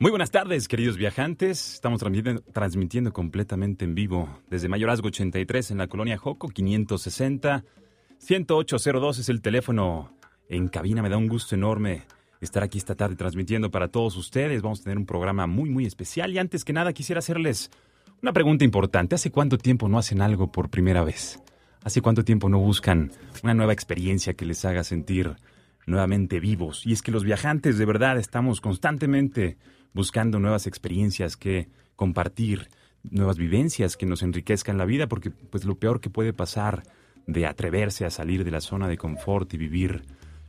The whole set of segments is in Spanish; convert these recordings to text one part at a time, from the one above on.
Muy buenas tardes, queridos viajantes. Estamos transmitiendo, completamente en vivo desde Mayorazgo 83 en la colonia Joco 560. 10802 es el teléfono en cabina. Me da un gusto enorme estar aquí esta tarde transmitiendo para todos ustedes. Vamos a tener un programa muy, muy especial. Y antes que nada, quisiera hacerles una pregunta importante. ¿Hace cuánto tiempo no hacen algo por primera vez? ¿Hace cuánto tiempo no buscan una nueva experiencia que les haga sentir nuevamente vivos? Y es que los viajantes de verdad estamos constantemente buscando nuevas experiencias que compartir, nuevas vivencias que nos enriquezcan la vida, porque pues lo peor que puede pasar de atreverse a salir de la zona de confort y vivir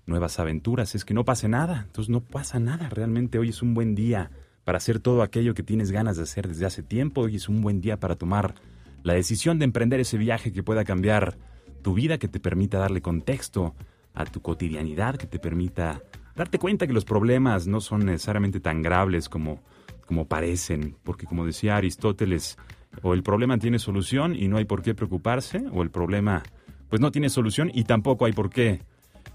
nuevas aventuras es que no pase nada. Entonces no pasa nada. Realmente hoy es un buen día para hacer todo aquello que tienes ganas de hacer desde hace tiempo. Hoy es un buen día para tomar la decisión de emprender ese viaje que pueda cambiar tu vida, que te permita darle contexto a tu cotidianidad, que te permita darte cuenta que los problemas no son necesariamente tan graves como, como parecen, porque como decía Aristóteles, o el problema tiene solución y no hay por qué preocuparse, o el problema pues no tiene solución y tampoco hay por qué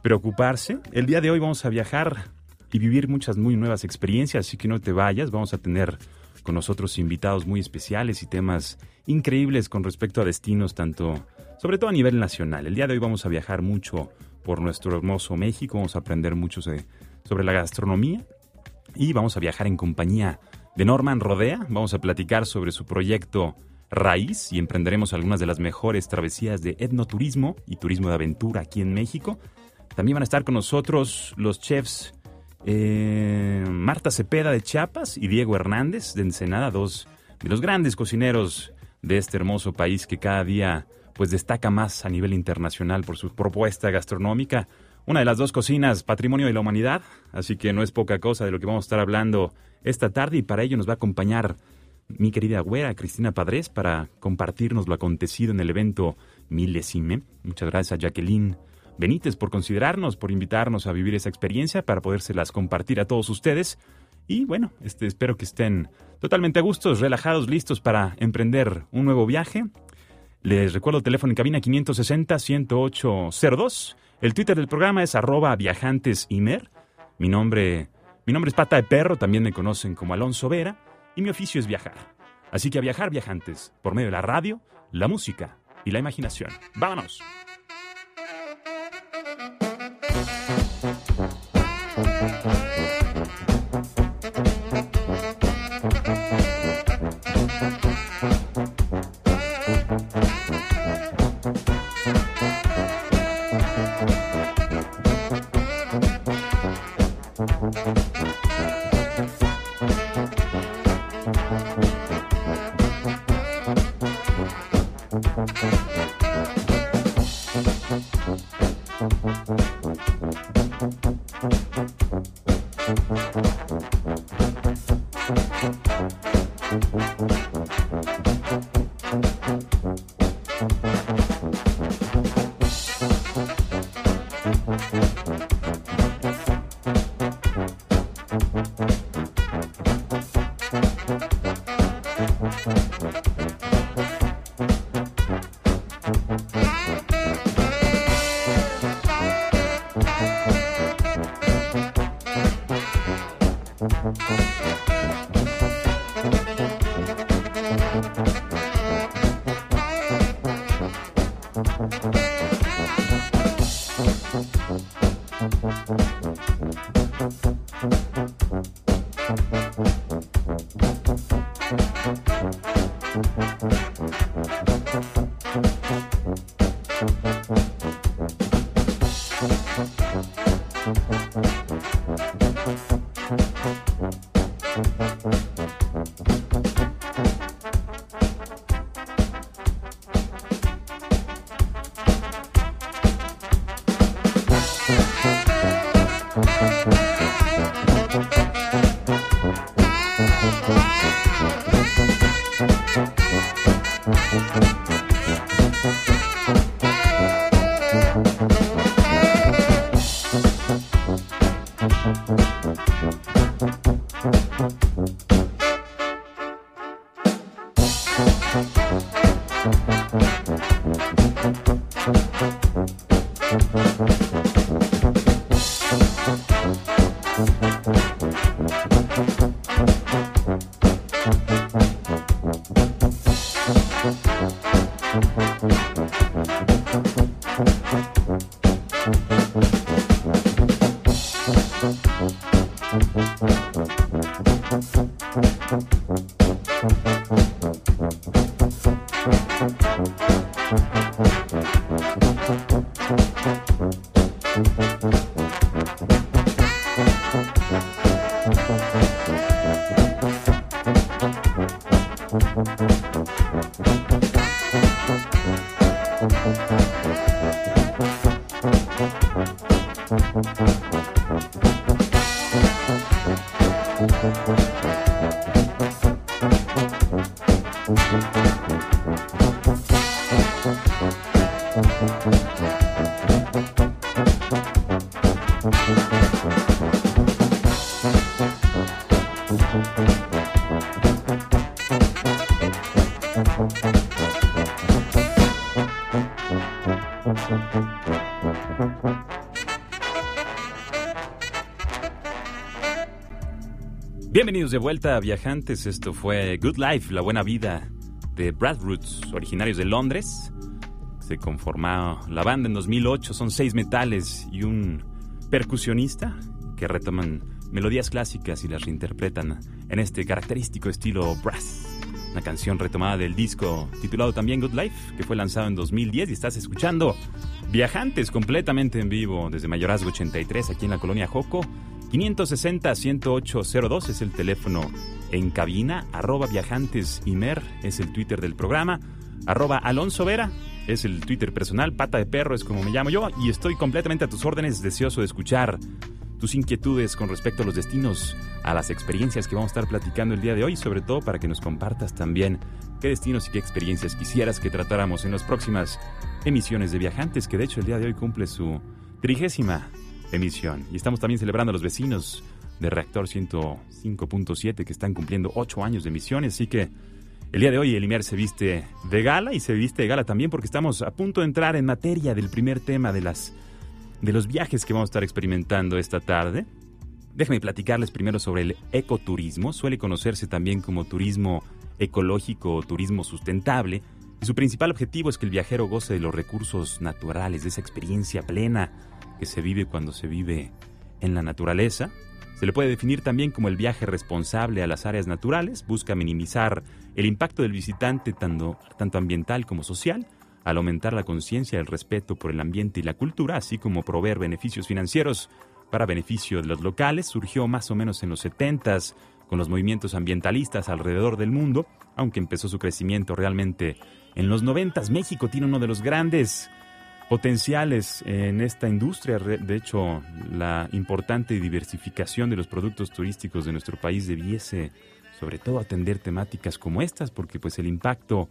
preocuparse. El día de hoy vamos a viajar y vivir muchas muy nuevas experiencias, así que no te vayas, vamos a tener con nosotros invitados muy especiales y temas increíbles con respecto a destinos, tanto, sobre todo a nivel nacional. El día de hoy vamos a viajar mucho por nuestro hermoso México, vamos a aprender mucho sobre la gastronomía. Y vamos a viajar en compañía de Norman Rodea, vamos a platicar sobre su proyecto Raíz y emprenderemos algunas de las mejores travesías de etnoturismo y turismo de aventura aquí en México. También van a estar con nosotros los chefs eh, Marta Cepeda de Chiapas y Diego Hernández de Ensenada, dos de los grandes cocineros de este hermoso país que cada día pues destaca más a nivel internacional por su propuesta gastronómica. Una de las dos cocinas, Patrimonio de la Humanidad, así que no es poca cosa de lo que vamos a estar hablando esta tarde y para ello nos va a acompañar mi querida güera Cristina Padres para compartirnos lo acontecido en el evento Milesime. Muchas gracias a Jacqueline Benítez por considerarnos, por invitarnos a vivir esa experiencia para podérselas compartir a todos ustedes. Y bueno, este, espero que estén totalmente a gustos, relajados, listos para emprender un nuevo viaje. Les recuerdo el teléfono en cabina 560-10802. El Twitter del programa es arroba viajantesimer. Mi nombre, mi nombre es Pata de Perro, también me conocen como Alonso Vera, y mi oficio es viajar. Así que a viajar viajantes, por medio de la radio, la música y la imaginación. ¡Vámonos! Bye. Bienvenidos de vuelta Viajantes. Esto fue Good Life, la buena vida de Brad Roots, originarios de Londres. Se conformó la banda en 2008. Son seis metales y un percusionista que retoman melodías clásicas y las reinterpretan en este característico estilo brass. Una canción retomada del disco titulado también Good Life, que fue lanzado en 2010 y estás escuchando Viajantes completamente en vivo desde Mayorazgo 83 aquí en la colonia Joco 560-10802 es el teléfono en cabina, arroba viajantes mer es el Twitter del programa, arroba Alonso Vera es el Twitter personal, pata de perro es como me llamo yo y estoy completamente a tus órdenes, deseoso de escuchar tus inquietudes con respecto a los destinos, a las experiencias que vamos a estar platicando el día de hoy, sobre todo para que nos compartas también qué destinos y qué experiencias quisieras que tratáramos en las próximas emisiones de Viajantes, que de hecho el día de hoy cumple su trigésima emisión. Y estamos también celebrando a los vecinos de Reactor 105.7 que están cumpliendo ocho años de emisión. Así que el día de hoy el IMER se viste de gala y se viste de gala también porque estamos a punto de entrar en materia del primer tema de, las, de los viajes que vamos a estar experimentando esta tarde. Déjenme platicarles primero sobre el ecoturismo. Suele conocerse también como turismo ecológico o turismo sustentable. Y su principal objetivo es que el viajero goce de los recursos naturales, de esa experiencia plena que se vive cuando se vive en la naturaleza. Se le puede definir también como el viaje responsable a las áreas naturales, busca minimizar el impacto del visitante tanto, tanto ambiental como social, al aumentar la conciencia del respeto por el ambiente y la cultura, así como proveer beneficios financieros para beneficio de los locales, surgió más o menos en los 70 con los movimientos ambientalistas alrededor del mundo, aunque empezó su crecimiento realmente en los 90. México tiene uno de los grandes potenciales en esta industria. De hecho, la importante diversificación de los productos turísticos de nuestro país debiese, sobre todo, atender temáticas como estas, porque pues el impacto,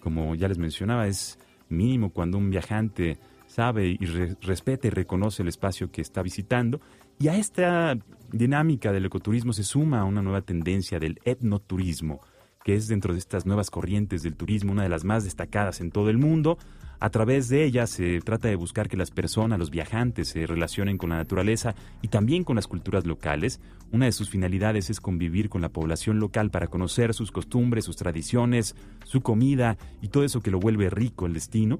como ya les mencionaba, es mínimo cuando un viajante sabe y respeta y reconoce el espacio que está visitando. Y a esta dinámica del ecoturismo se suma una nueva tendencia del etnoturismo, que es dentro de estas nuevas corrientes del turismo una de las más destacadas en todo el mundo, a través de ella se trata de buscar que las personas, los viajantes, se relacionen con la naturaleza y también con las culturas locales. Una de sus finalidades es convivir con la población local para conocer sus costumbres, sus tradiciones, su comida y todo eso que lo vuelve rico el destino,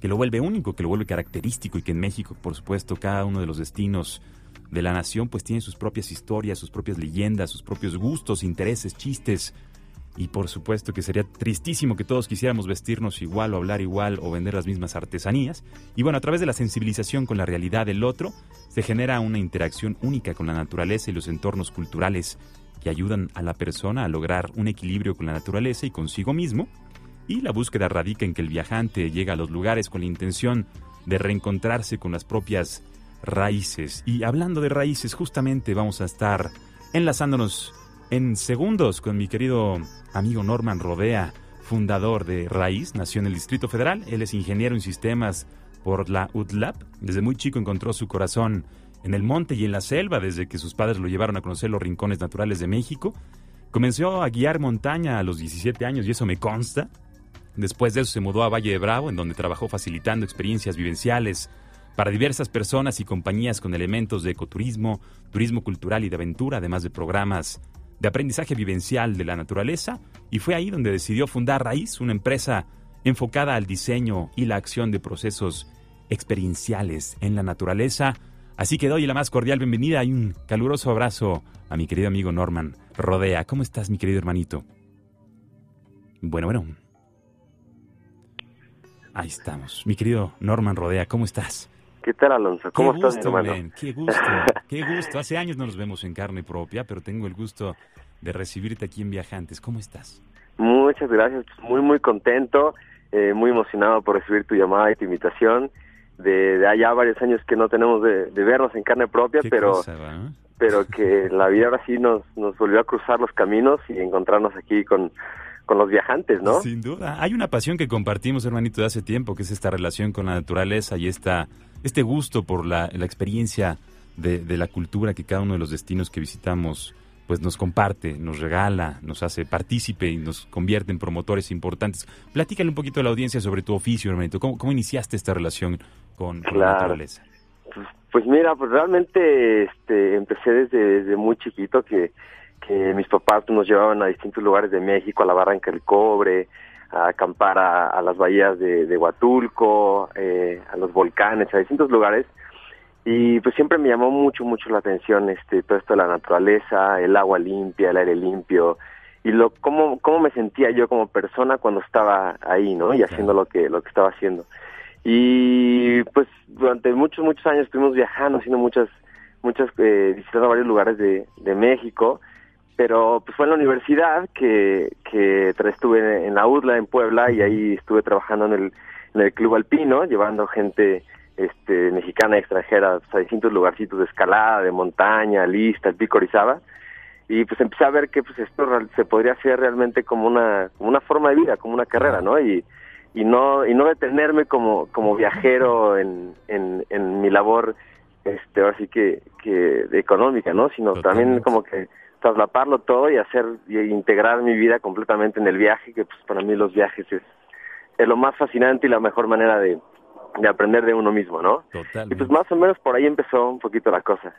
que lo vuelve único, que lo vuelve característico y que en México, por supuesto, cada uno de los destinos de la nación pues tiene sus propias historias, sus propias leyendas, sus propios gustos, intereses, chistes, y por supuesto que sería tristísimo que todos quisiéramos vestirnos igual o hablar igual o vender las mismas artesanías. Y bueno, a través de la sensibilización con la realidad del otro, se genera una interacción única con la naturaleza y los entornos culturales que ayudan a la persona a lograr un equilibrio con la naturaleza y consigo mismo. Y la búsqueda radica en que el viajante llega a los lugares con la intención de reencontrarse con las propias raíces. Y hablando de raíces, justamente vamos a estar enlazándonos en segundos con mi querido amigo Norman Rodea, fundador de Raíz, nació en el Distrito Federal. Él es ingeniero en sistemas por la UTLAP. Desde muy chico encontró su corazón en el monte y en la selva desde que sus padres lo llevaron a conocer los rincones naturales de México. Comenzó a guiar montaña a los 17 años y eso me consta. Después de eso se mudó a Valle de Bravo, en donde trabajó facilitando experiencias vivenciales para diversas personas y compañías con elementos de ecoturismo, turismo cultural y de aventura, además de programas de aprendizaje vivencial de la naturaleza, y fue ahí donde decidió fundar Raíz, una empresa enfocada al diseño y la acción de procesos experienciales en la naturaleza. Así que doy la más cordial bienvenida y un caluroso abrazo a mi querido amigo Norman Rodea. ¿Cómo estás, mi querido hermanito? Bueno, bueno. Ahí estamos. Mi querido Norman Rodea, ¿cómo estás? ¿Qué tal, Alonso? ¿Cómo estás, hermano? Qué gusto, qué gusto. Hace años no nos vemos en carne propia, pero tengo el gusto de recibirte aquí en Viajantes. ¿Cómo estás? Muchas gracias. Muy, muy contento, eh, muy emocionado por recibir tu llamada y tu invitación. De, allá varios años que no tenemos de, vernos en carne propia, pero pero que la vida ahora sí nos, nos volvió a cruzar los caminos y encontrarnos aquí con, con los viajantes, ¿no? Sin duda. Hay una pasión que compartimos, hermanito, de hace tiempo, que es esta relación con la naturaleza y esta, este gusto por la, la experiencia de, de, la cultura que cada uno de los destinos que visitamos pues nos comparte, nos regala, nos hace partícipe y nos convierte en promotores importantes. Platícale un poquito a la audiencia sobre tu oficio, hermanito. ¿Cómo, cómo iniciaste esta relación con, la naturaleza? Pues, pues, mira, pues realmente este, empecé desde, desde muy chiquito que que mis papás nos llevaban a distintos lugares de México, a la Barranca del Cobre, a acampar a, las bahías de, Huatulco, eh, a los volcanes, a distintos lugares. Y pues siempre me llamó mucho, mucho la atención este, todo esto de la naturaleza, el agua limpia, el aire limpio, y lo cómo, cómo me sentía yo como persona cuando estaba ahí, ¿no? Y haciendo lo que, lo que estaba haciendo. Y pues durante muchos, muchos años estuvimos viajando, haciendo muchas, muchas, eh, visitando varios lugares de, de México, pero pues fue en la universidad que, que estuve en la UDLA en Puebla y ahí estuve trabajando en el, en el club alpino, llevando gente este, mexicana extranjera pues, a distintos lugarcitos de escalada, de montaña, lista, el pico Orizaba, y pues empecé a ver que pues esto se podría hacer realmente como una, como una forma de vida, como una carrera, ¿no? Y, y no y no detenerme como como viajero en, en, en mi labor este ahora sí que, que económica no sino también como que traslaparlo todo y hacer y integrar mi vida completamente en el viaje, que pues para mí los viajes es, es lo más fascinante y la mejor manera de, de aprender de uno mismo, ¿no? Totalmente. Y pues más o menos por ahí empezó un poquito la cosa.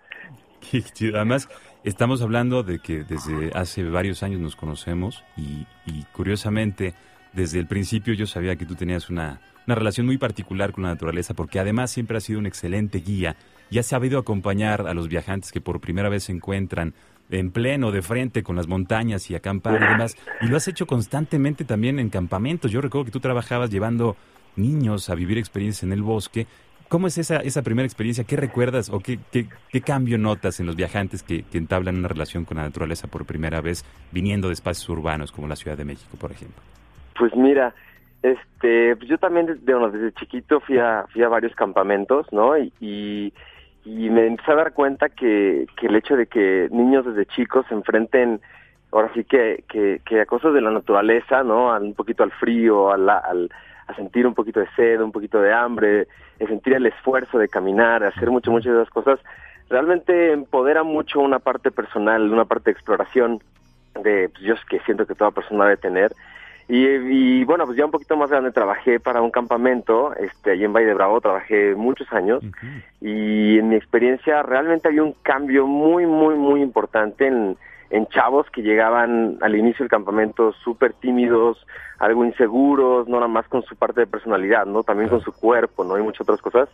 Además, estamos hablando de que desde hace varios años nos conocemos y, y curiosamente, desde el principio yo sabía que tú tenías una, una relación muy particular con la naturaleza porque además siempre has sido un excelente guía y has sabido acompañar a los viajantes que por primera vez se encuentran en pleno, de frente, con las montañas y acampar y demás. Y lo has hecho constantemente también en campamentos. Yo recuerdo que tú trabajabas llevando niños a vivir experiencias en el bosque. ¿Cómo es esa, esa primera experiencia? ¿Qué recuerdas o qué, qué, cambio notas en los viajantes que, que, entablan una relación con la naturaleza por primera vez viniendo de espacios urbanos como la Ciudad de México, por ejemplo? Pues mira, este, yo también desde, desde chiquito fui a, fui a varios campamentos, ¿no? y me empecé a dar cuenta que, que el hecho de que niños desde chicos se enfrenten ahora sí que, que, que a cosas de la naturaleza, ¿no? un poquito al frío, al, al, a sentir un poquito de sed, un poquito de hambre, a sentir el esfuerzo de caminar, hacer mucho, muchas de esas cosas, realmente empodera mucho una parte personal, una parte de exploración de, pues yo que siento que toda persona debe tener y, bueno, pues ya un poquito más grande trabajé para un campamento, este, allí en Valle de Bravo, trabajé muchos años y en mi experiencia realmente había un cambio muy, muy, muy importante en, en chavos que llegaban al inicio del campamento súper tímidos, algo inseguros, no nada más con su parte de personalidad, ¿no? También con su cuerpo, ¿no? Y muchas otras cosas.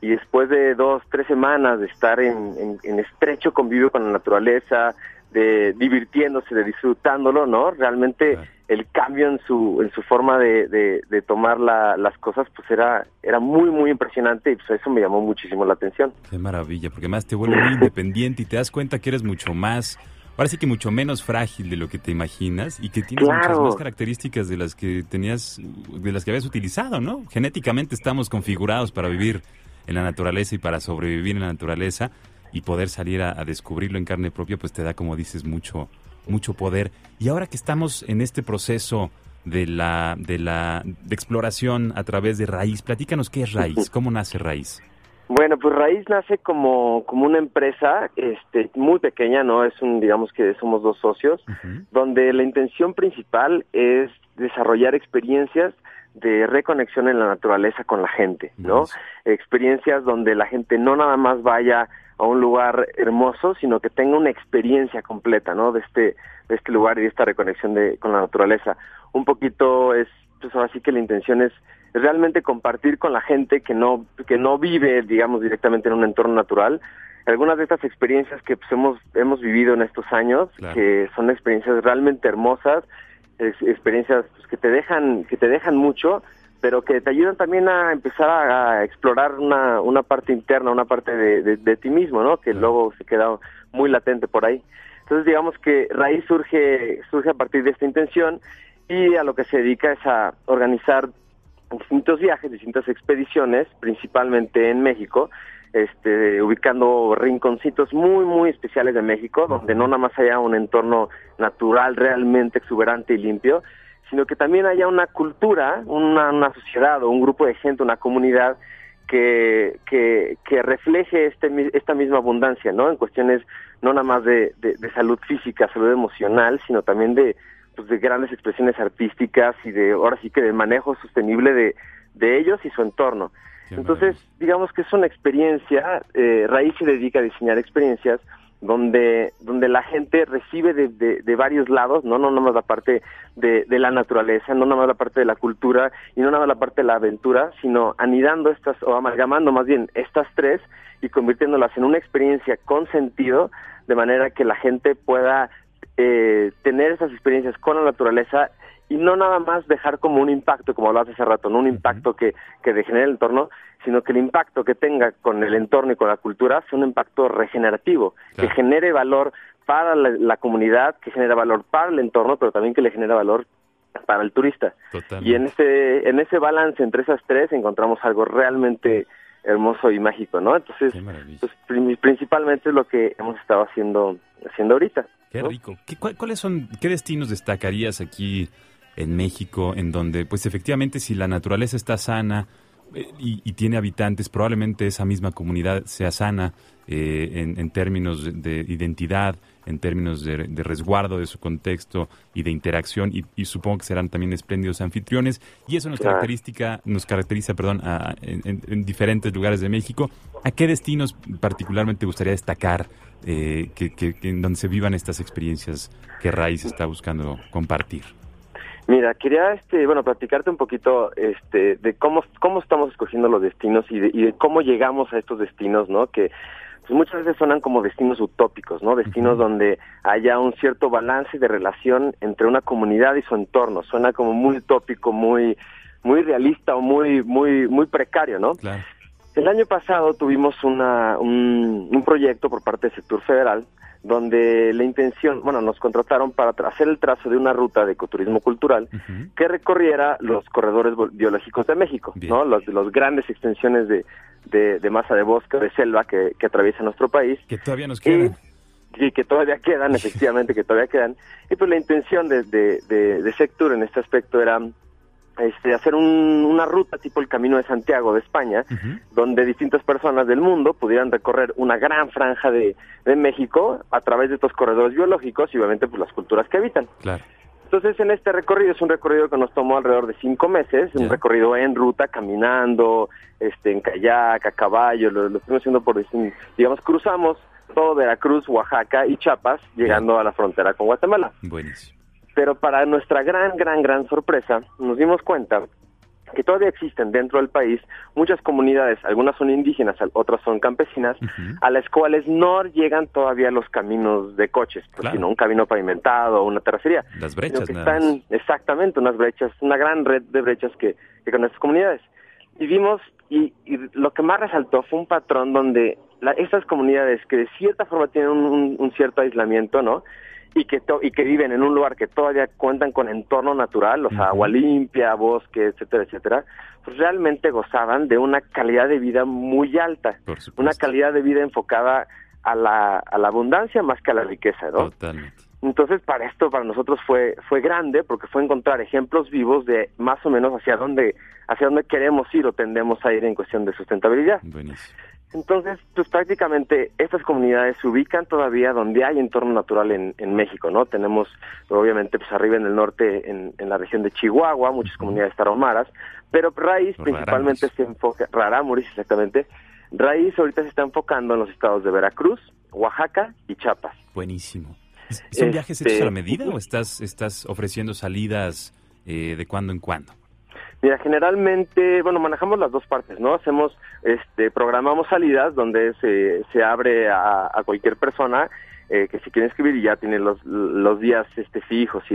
Y después de dos, tres semanas de estar en, en, en estrecho convivio con la naturaleza, de divirtiéndose, de disfrutándolo, ¿no? Realmente el cambio en su en su forma de, de, tomar las cosas pues era era muy muy impresionante y pues eso me llamó muchísimo la atención. Qué maravilla, porque más te vuelve muy independiente y te das cuenta que eres mucho más Ahora sí que mucho menos frágil de lo que te imaginas y que tienes muchas más características de las que tenías, de las que habías utilizado, ¿no? Genéticamente estamos configurados para vivir en la naturaleza y para sobrevivir en la naturaleza y poder salir a, descubrirlo en carne propia, pues te da, como dices, mucho, mucho poder. Y ahora que estamos en este proceso de la, de la de exploración a través de Raíz, platícanos qué es Raíz, cómo nace Raíz. Bueno, pues Raíz nace como, como una empresa este, muy pequeña, ¿no? Es un, digamos que somos dos socios, donde la intención principal es desarrollar experiencias de reconexión en la naturaleza con la gente, ¿no? Experiencias donde la gente no nada más vaya a un lugar hermoso, sino que tenga una experiencia completa, ¿no? De este, de este lugar y de esta reconexión de, con la naturaleza. Un poquito es, pues ahora sí que la intención es, realmente compartir con la gente que no, que no vive, digamos, directamente en un entorno natural, algunas de estas experiencias que pues, hemos, hemos vivido en estos años, que son experiencias realmente hermosas, experiencias pues, que te dejan, que te dejan mucho, pero que te ayudan también a empezar a, explorar una, una parte interna, una parte de, de, ti mismo, ¿no? Que luego se queda muy latente por ahí. Entonces digamos que Raíz surge, surge a partir de esta intención y a lo que se dedica es a organizar distintos viajes, distintas expediciones, principalmente en México, este, ubicando rinconcitos muy, muy especiales de México, donde no nada más haya un entorno natural realmente exuberante y limpio, sino que también haya una cultura, una, una sociedad o un grupo de gente, una comunidad que, que, que refleje este, esta misma abundancia, ¿no? En cuestiones no nada más de, de, salud física, salud emocional, sino también de, pues, de grandes expresiones artísticas y de, ahora sí que de manejo sostenible de, de ellos y su entorno. Entonces, digamos que es una experiencia, eh, Raíz se dedica a diseñar experiencias donde, donde la gente recibe de, de, varios lados, no, no nada más la parte de, de, la naturaleza, no nada más la parte de la cultura y no nada más la parte de la aventura, sino anidando estas, o amalgamando más bien estas tres y convirtiéndolas en una experiencia con sentido, de manera que la gente pueda eh, tener esas experiencias con la naturaleza y no nada más dejar como un impacto, como hablabas hace rato, no un impacto que, que degenere el entorno, sino que el impacto que tenga con el entorno y con la cultura sea un impacto regenerativo, que genere valor para la, comunidad, que genere valor para el entorno, pero también que le genere valor para el turista. Y en ese, en ese balance entre esas tres encontramos algo realmente hermoso y mágico, ¿no? Entonces, pues, principalmente es lo que hemos estado haciendo, haciendo ahorita. Qué rico. ¿Cuáles son, qué destinos destacarías aquí en México, en donde, pues efectivamente, si la naturaleza está sana eh, y, tiene habitantes, probablemente esa misma comunidad sea sana eh, en, términos de, identidad, en términos de, resguardo de su contexto y de interacción, y, supongo que serán también espléndidos anfitriones, y eso nos, característica, nos caracteriza perdón, en, diferentes lugares de México. ¿A qué destinos particularmente gustaría destacar eh, que, en donde se vivan estas experiencias que Raíz está buscando compartir? Mira, quería, este, bueno, platicarte un poquito, este, de cómo, cómo estamos escogiendo los destinos y de, y de cómo llegamos a estos destinos, ¿no? Que pues muchas veces suenan como destinos utópicos, ¿no? Destinos donde haya un cierto balance de relación entre una comunidad y su entorno. Suena como muy utópico, muy, muy realista o muy, muy, muy precario, ¿no? Claro. El año pasado tuvimos una, un, un proyecto por parte del sector federal donde la intención, bueno, nos contrataron para hacer el trazo de una ruta de ecoturismo cultural que recorriera los corredores biológicos de México, ¿no? Los, los grandes extensiones de, de, masa de bosque, de selva que, que atraviesa nuestro país. Que todavía nos quedan. Y, que todavía quedan, efectivamente, que todavía quedan. Y pues la intención de, de, de, de Sectur en este aspecto era este, hacer una ruta tipo el Camino de Santiago de España, donde distintas personas del mundo pudieran recorrer una gran franja de, de, México a través de estos corredores biológicos y obviamente pues las culturas que habitan. Entonces en este recorrido es un recorrido que nos tomó alrededor de cinco meses, un recorrido en ruta, caminando, este, en kayak, a caballo, lo, lo estuvimos haciendo por, digamos, cruzamos todo Veracruz, Oaxaca y Chiapas, llegando a la frontera con Guatemala. Buenísimo. Pero para nuestra gran, gran, gran sorpresa, nos dimos cuenta que todavía existen dentro del país muchas comunidades, algunas son indígenas, otras son campesinas, a las cuales no llegan todavía los caminos de coches, pues, sino un camino pavimentado o una terracería. Las brechas. Que están exactamente unas brechas, una gran red de brechas que, que con estas comunidades. Y vimos, y, lo que más resaltó fue un patrón donde estas comunidades que de cierta forma tienen un, un cierto aislamiento, ¿no? Y que, y que viven en un lugar que todavía cuentan con entorno natural, o sea, agua limpia, bosque, etcétera, etcétera, pues realmente gozaban de una calidad de vida muy alta, una calidad de vida enfocada a la, a la abundancia más que a la riqueza, ¿no? Totalmente. Entonces, para esto, para nosotros fue fue grande, porque fue encontrar ejemplos vivos de más o menos hacia dónde hacia dónde queremos ir o tendemos a ir en cuestión de sustentabilidad. Buenísimo. Entonces, pues prácticamente estas comunidades se ubican todavía donde hay entorno natural en, en México, ¿no? Tenemos, obviamente, pues arriba en el norte, en, en la región de Chihuahua, muchas comunidades tarahumaras, pero Raíz principalmente se enfoca, Rarámuris exactamente, Raíz ahorita se está enfocando en los estados de Veracruz, Oaxaca y Chiapas. Buenísimo. ¿Son viajes hechos a la medida o estás, estás ofreciendo salidas eh, de cuando en cuando? Mira, generalmente, bueno, manejamos las dos partes, ¿no? Hacemos, este, programamos salidas donde se, se abre a, cualquier persona eh, que si quiere escribir y ya tiene los, los días este, fijos y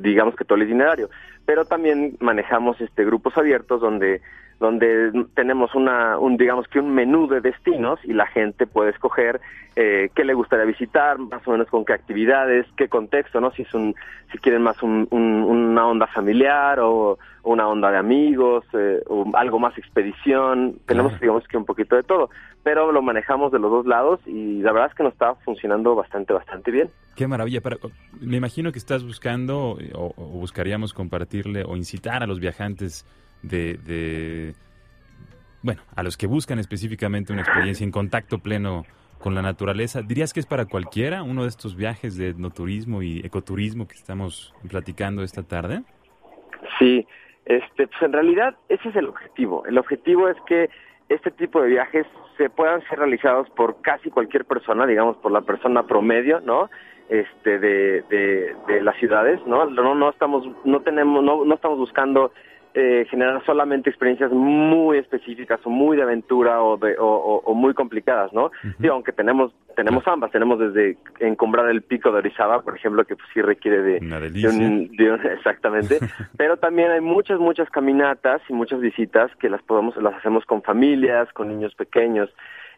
digamos que todo el itinerario. Pero también manejamos este, grupos abiertos donde donde tenemos una, un, digamos que un menú de destinos y la gente puede escoger eh, qué le gustaría visitar, más o menos con qué actividades, qué contexto, ¿no? Si es un, si quieren más un, una onda familiar o una onda de amigos, eh, o algo más expedición, tenemos digamos que un poquito de todo, pero lo manejamos de los dos lados y la verdad es que nos está funcionando bastante, bastante bien. Qué maravilla, pero me imagino que estás buscando o buscaríamos compartirle o incitar a los viajantes de, bueno, a los que buscan específicamente una experiencia en contacto pleno con la naturaleza, ¿dirías que es para cualquiera uno de estos viajes de etnoturismo y ecoturismo que estamos platicando esta tarde? Sí, este, pues en realidad ese es el objetivo. El objetivo es que este tipo de viajes se puedan ser realizados por casi cualquier persona, digamos por la persona promedio, ¿no? Este de, de, de las ciudades, ¿no? No no estamos no tenemos no, no estamos buscando eh, generar solamente experiencias muy específicas o muy de aventura o, de, o, muy complicadas, ¿no? aunque tenemos tenemos ambas, tenemos desde encombrar el pico de Orizaba, por ejemplo, que pues, sí requiere de, Una exactamente, pero también hay muchas muchas caminatas y muchas visitas que las podemos las hacemos con familias, con niños pequeños.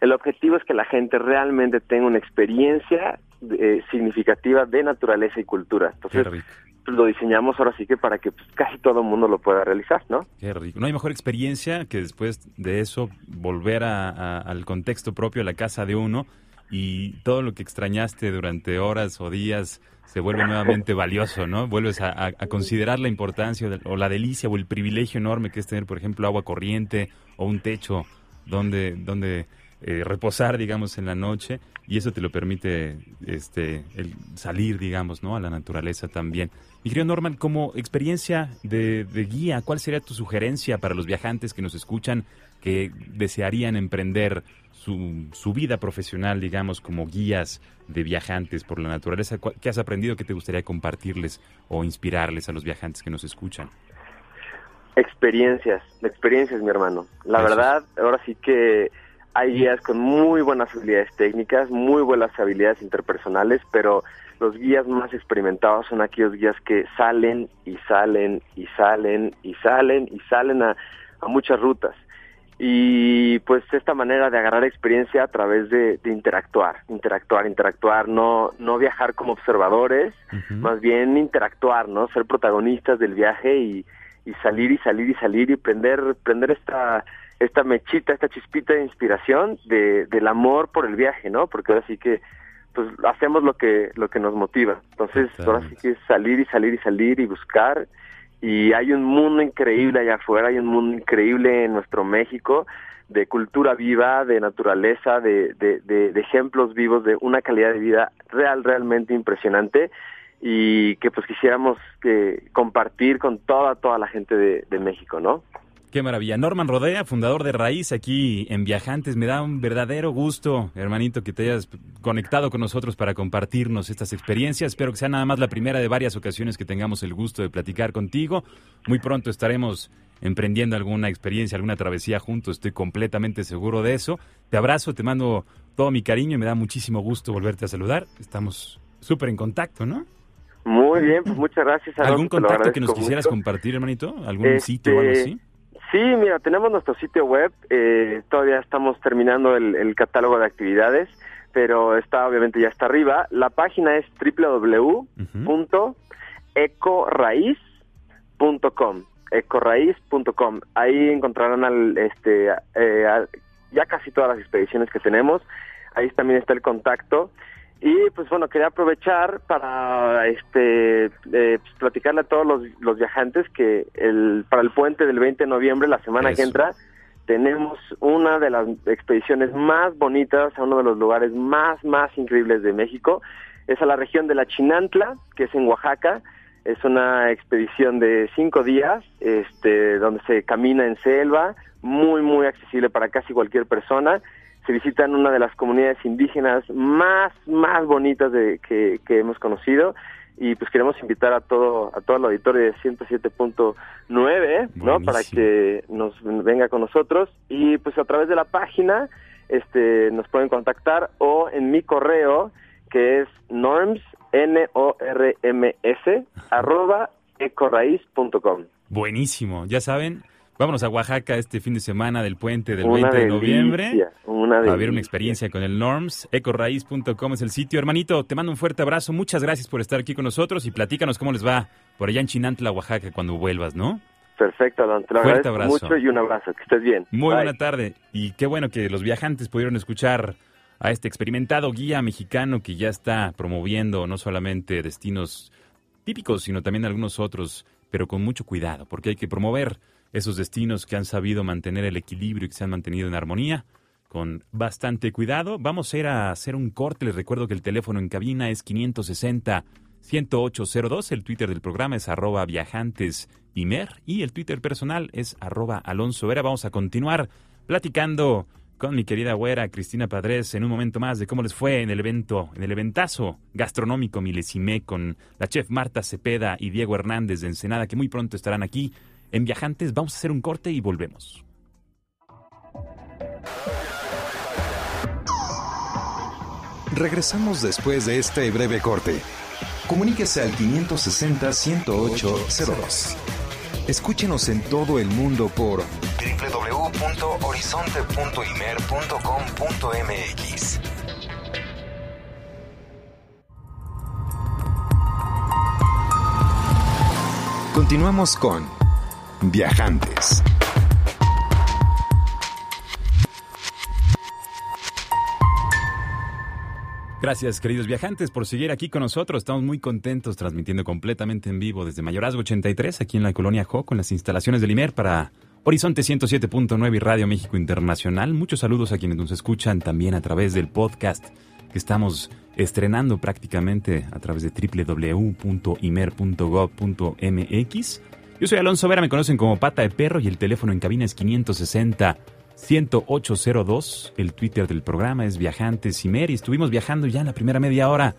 El objetivo es que la gente realmente tenga una experiencia eh, significativa de naturaleza y cultura. Entonces, lo diseñamos ahora sí que para que pues, casi todo mundo lo pueda realizar, ¿no? Qué rico. No hay mejor experiencia que después de eso volver a, al contexto propio, a la casa de uno y todo lo que extrañaste durante horas o días se vuelve nuevamente valioso, ¿no? Vuelves a, considerar la importancia o la delicia o el privilegio enorme que es tener, por ejemplo, agua corriente o un techo donde, donde eh, reposar, digamos, en la noche y eso te lo permite este, el salir, digamos, ¿no? A la naturaleza también. Mi querido Norman, como experiencia de, guía, ¿cuál sería tu sugerencia para los viajantes que nos escuchan que desearían emprender su, su vida profesional, digamos, como guías de viajantes por la naturaleza? ¿Qué has aprendido que te gustaría compartirles o inspirarles a los viajantes que nos escuchan? Experiencias, experiencias, mi hermano. La verdad, ahora sí que hay guías con muy buenas habilidades técnicas, muy buenas habilidades interpersonales, pero los guías más experimentados son aquellos guías que salen y salen y salen y salen y salen a, muchas rutas. Y pues esta manera de agarrar experiencia a través de, interactuar, interactuar, interactuar, no, no viajar como observadores, más bien interactuar, ¿no? Ser protagonistas del viaje y, y salir y salir y salir y prender, prender esta, esta mechita, esta chispita de inspiración de, del amor por el viaje, ¿no? Porque ahora sí que pues hacemos lo que lo que nos motiva. Entonces, ahora sí que es salir y salir y salir y buscar y hay un mundo increíble allá afuera, hay un mundo increíble en nuestro México de cultura viva, de naturaleza, de, de, de, ejemplos vivos de una calidad de vida real, realmente impresionante y que pues quisiéramos que compartir con toda, toda la gente de, de México, ¿no? Qué maravilla. Norman Rodea, fundador de Raíz aquí en Viajantes. Me da un verdadero gusto, hermanito, que te hayas conectado con nosotros para compartirnos estas experiencias. Espero que sea nada más la primera de varias ocasiones que tengamos el gusto de platicar contigo. Muy pronto estaremos emprendiendo alguna experiencia, alguna travesía juntos. Estoy completamente seguro de eso. Te abrazo, te mando todo mi cariño y me da muchísimo gusto volverte a saludar. Estamos súper en contacto, ¿no? Muy bien, pues muchas gracias. ¿Algún contacto que nos quisieras compartir, hermanito? ¿Algún sitio o algo este, así? Sí, mira, tenemos nuestro sitio web, eh, todavía estamos terminando el, catálogo de actividades, pero está obviamente ya está arriba. La página es www.ecoraíz.com ecoraíz.com. Ahí encontrarán al, este, eh, ya casi todas las expediciones que tenemos. Ahí también está el contacto. Y pues bueno, quería aprovechar para este eh, pues, platicarle a todos los, los, viajantes que el, para el puente del 20 de noviembre, la semana que entra, tenemos una de las expediciones más bonitas a uno de los lugares más, más increíbles de México. Es a la región de la Chinantla, que es en Oaxaca. Es una expedición de cinco días, este, donde se camina en selva, muy, muy accesible para casi cualquier persona se visitan una de las comunidades indígenas más, más bonitas de, que, que hemos conocido. Y pues queremos invitar a todo a todo el auditorio de 107.9 no para que nos venga con nosotros. Y pues a través de la página este nos pueden contactar o en mi correo que es norms n o r m s arroba ecoraiz.com buenísimo. Ya saben Vámonos a Oaxaca este fin de semana del puente del 20 de noviembre. Una a ver una experiencia con el Norms. Ecoraíz.com es el sitio. Hermanito, te mando un fuerte abrazo. Muchas gracias por estar aquí con nosotros y platícanos cómo les va por allá en Chinantla, Oaxaca, cuando vuelvas, ¿no? Perfecto, Don. Te lo Fuerte abrazo. mucho y un abrazo. Que estés bien. Muy buena tarde. Y qué bueno que los viajantes pudieron escuchar a este experimentado guía mexicano que ya está promoviendo no solamente destinos típicos, sino también algunos otros, pero con mucho cuidado, porque hay que promover esos destinos que han sabido mantener el equilibrio y que se han mantenido en armonía con bastante cuidado. Vamos a ir a hacer un corte. Les recuerdo que el teléfono en cabina es 560 1802. El Twitter del programa es arroba viajantes y el Twitter personal es arroba Alonso Vera. Vamos a continuar platicando con mi querida güera Cristina Padres en un momento más de cómo les fue en el evento, en el eventazo gastronómico Milesimé con la chef Marta Cepeda y Diego Hernández de Ensenada que muy pronto estarán aquí en Viajantes vamos a hacer un corte y volvemos. Regresamos después de este breve corte. Comuníquese al 560-108-02. Escúchenos en todo el mundo por www.horizonte.imer.com.mx. Continuamos con Viajantes. Gracias, queridos viajantes, por seguir aquí con nosotros. Estamos muy contentos transmitiendo completamente en vivo desde Mayorazgo 83, aquí en la colonia Joco, en las instalaciones del IMER para Horizonte 107.9 y Radio México Internacional. Muchos saludos a quienes nos escuchan también a través del podcast que estamos estrenando prácticamente a través de www.imer.gov.mx yo soy Alonso Vera, me conocen como Pata de Perro y el teléfono en cabina es 560 1802. El Twitter del programa es Viajantes y Estuvimos viajando ya en la primera media hora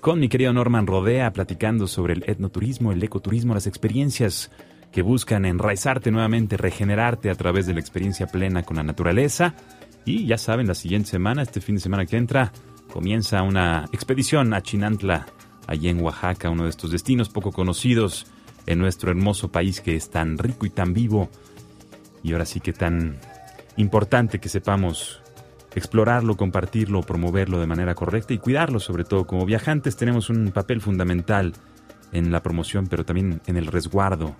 con mi querido Norman Rodea platicando sobre el etnoturismo, el ecoturismo, las experiencias que buscan enraizarte nuevamente, regenerarte a través de la experiencia plena con la naturaleza. Y ya saben, la siguiente semana, este fin de semana que entra, comienza una expedición a Chinantla, allí en Oaxaca, uno de estos destinos poco conocidos en nuestro hermoso país que es tan rico y tan vivo y ahora sí que tan importante que sepamos explorarlo, compartirlo, promoverlo de manera correcta y cuidarlo sobre todo. Como viajantes tenemos un papel fundamental en la promoción, pero también en el resguardo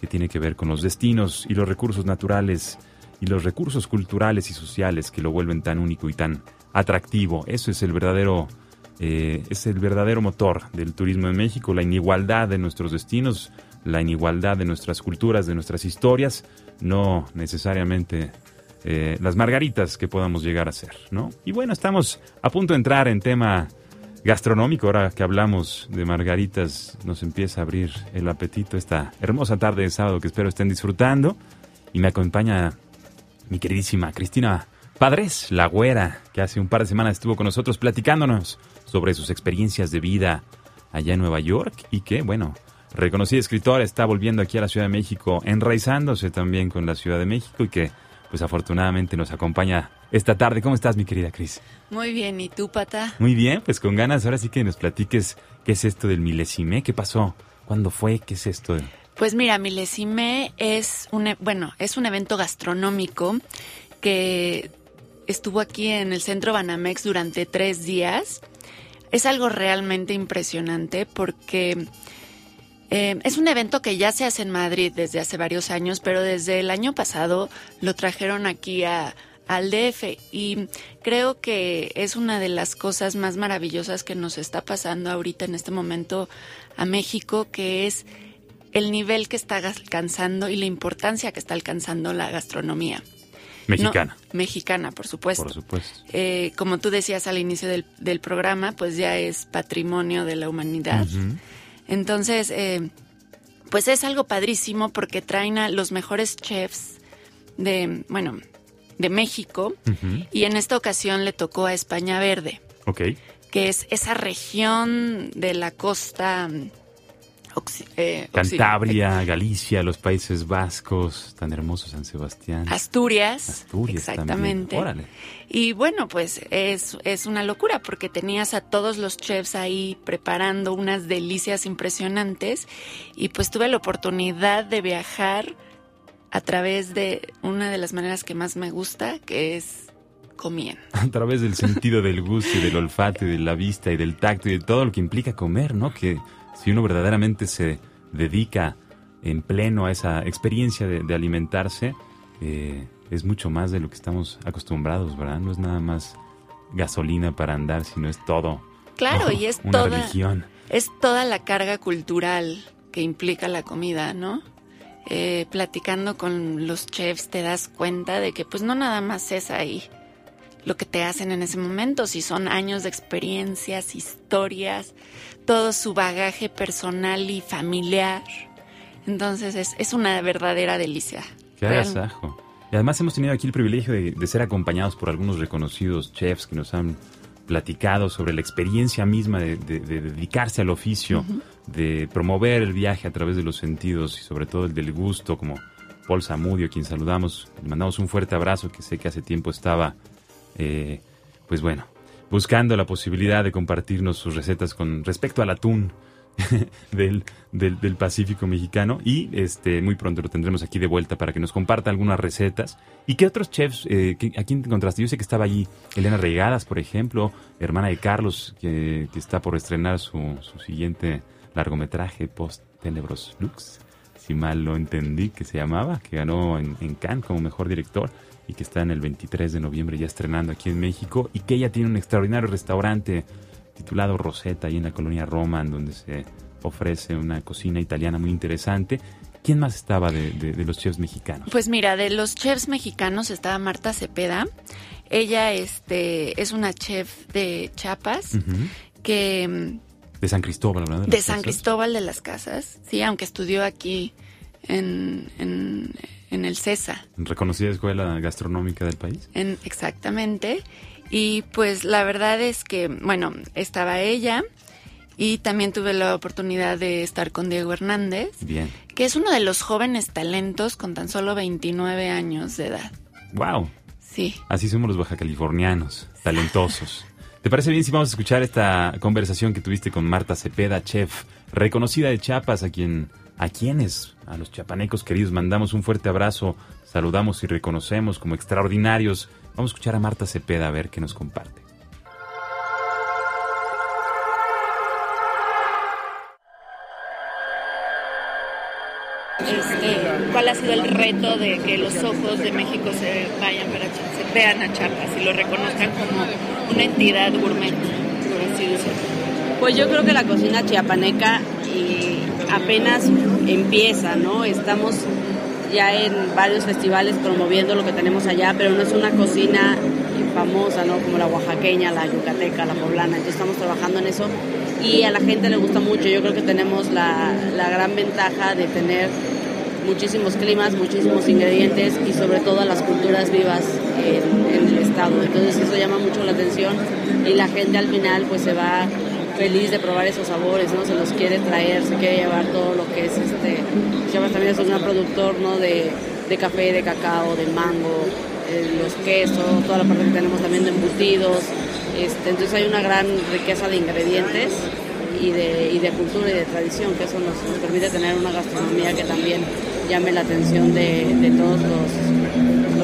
que tiene que ver con los destinos y los recursos naturales y los recursos culturales y sociales que lo vuelven tan único y tan atractivo. Eso es el verdadero eh, es el verdadero motor del turismo en México, la inigualdad de nuestros destinos, la inigualdad de nuestras culturas, de nuestras historias, no necesariamente eh, las margaritas que podamos llegar a ser, ¿no? Y bueno, estamos a punto de entrar en tema gastronómico, ahora que hablamos de margaritas, nos empieza a abrir el apetito esta hermosa tarde de sábado que espero estén disfrutando. Y me acompaña mi queridísima Cristina Padres, la güera, que hace un par de semanas estuvo con nosotros platicándonos sobre sus experiencias de vida allá en Nueva York y que, bueno, reconocida escritora, está volviendo aquí a la Ciudad de México, enraizándose también con la Ciudad de México y que pues afortunadamente nos acompaña esta tarde. ¿Cómo estás, mi querida Cris? Muy bien, ¿y tú, Pata? Muy bien, pues con ganas ahora sí que nos platiques qué es esto del milesime, qué pasó, cuándo fue, qué es esto. Pues mira, milesime es un, e, bueno, es un evento gastronómico que estuvo aquí en el centro Banamex durante tres días. Es algo realmente impresionante porque eh, es un evento que ya se hace en Madrid desde hace varios años, pero desde el año pasado lo trajeron aquí a, al DF y creo que es una de las cosas más maravillosas que nos está pasando ahorita en este momento a México, que es el nivel que está alcanzando y la importancia que está alcanzando la gastronomía. Mexicana. mexicana, por supuesto. Por supuesto. Eh, como tú decías al inicio del, del, programa, pues ya es patrimonio de la humanidad. Entonces, eh, pues es algo padrísimo porque traen a los mejores chefs de, bueno, de México y en esta ocasión le tocó a España Verde. Ok. Que es esa región de la costa eh, Cantabria, Galicia, los Países Vascos, tan hermoso San Sebastián. Asturias. Asturias exactamente. Y bueno, pues es, es una locura porque tenías a todos los chefs ahí preparando unas delicias impresionantes y pues tuve la oportunidad de viajar a través de una de las maneras que más me gusta, que es comiendo. A través del sentido del gusto y del olfato y de la vista y del tacto y de todo lo que implica comer, ¿no? Que si uno verdaderamente se dedica en pleno a esa experiencia de, alimentarse, eh, es mucho más de lo que estamos acostumbrados, ¿verdad? No es nada más gasolina para andar, sino es todo. Claro, y es toda, religión. Es toda la carga cultural que implica la comida, ¿no? Eh, platicando con los chefs te das cuenta de que pues no nada más es ahí lo que te hacen en ese momento, si son años de experiencias, historias, todo su bagaje personal y familiar. Entonces es, es una verdadera delicia. Qué agasajo. Y además hemos tenido aquí el privilegio de, ser acompañados por algunos reconocidos chefs que nos han platicado sobre la experiencia misma de, dedicarse al oficio, de promover el viaje a través de los sentidos y sobre todo el del gusto, como Paul Zamudio, a quien saludamos, le mandamos un fuerte abrazo, que sé que hace tiempo estaba eh, pues bueno, buscando la posibilidad de compartirnos sus recetas con respecto al atún del, del, Pacífico mexicano y este muy pronto lo tendremos aquí de vuelta para que nos comparta algunas recetas. ¿Y qué otros chefs, eh, a quién te encontraste? Yo sé que estaba allí Elena Regadas, por ejemplo, hermana de Carlos, que, está por estrenar su, su siguiente largometraje post Tenebros Lux, si mal lo entendí, que se llamaba, que ganó en, en Cannes como mejor director y que está en el 23 de noviembre ya estrenando aquí en México y que ella tiene un extraordinario restaurante titulado Rosetta ahí en la colonia Roma en donde se ofrece una cocina italiana muy interesante. ¿Quién más estaba de, los chefs mexicanos? Pues mira, de los chefs mexicanos estaba Marta Cepeda. Ella este, es una chef de Chiapas que... De San Cristóbal, ¿verdad? De, San Cristóbal de las Casas, sí, aunque estudió aquí en, en el CESA. Reconocida escuela gastronómica del país. En, exactamente. Y pues la verdad es que, bueno, estaba ella y también tuve la oportunidad de estar con Diego Hernández. Bien. Que es uno de los jóvenes talentos con tan solo 29 años de edad. ¡Wow! Sí. Así somos los baja californianos, talentosos. ¿Te parece bien si vamos a escuchar esta conversación que tuviste con Marta Cepeda, chef reconocida de Chiapas, a quien a quienes, a los chapanecos queridos, mandamos un fuerte abrazo, saludamos y reconocemos como extraordinarios. Vamos a escuchar a Marta Cepeda a ver qué nos comparte. Este, ¿Cuál ha sido el reto de que los ojos de México se vayan para se vean a Chiapas y lo reconozcan como una entidad gourmet, por así decirlo? Pues yo creo que la cocina chiapaneca y apenas empieza, ¿no? Estamos ya en varios festivales promoviendo lo que tenemos allá, pero no es una cocina famosa, ¿no? Como la oaxaqueña, la yucateca, la poblana. Entonces estamos trabajando en eso y a la gente le gusta mucho. Yo creo que tenemos la, gran ventaja de tener muchísimos climas, muchísimos ingredientes y sobre todo las culturas vivas en, en el estado. Entonces eso llama mucho la atención y la gente al final pues se va feliz de probar esos sabores, ¿no? Se los quiere traer, se quiere llevar todo lo que es este. Llamas también es un gran productor, ¿no? De, de café, de cacao, de mango, eh, los quesos, toda la parte que tenemos también de embutidos. Este, entonces hay una gran riqueza de ingredientes y de, y de cultura y de tradición, que eso nos, permite tener una gastronomía que también llame la atención de, de todos los,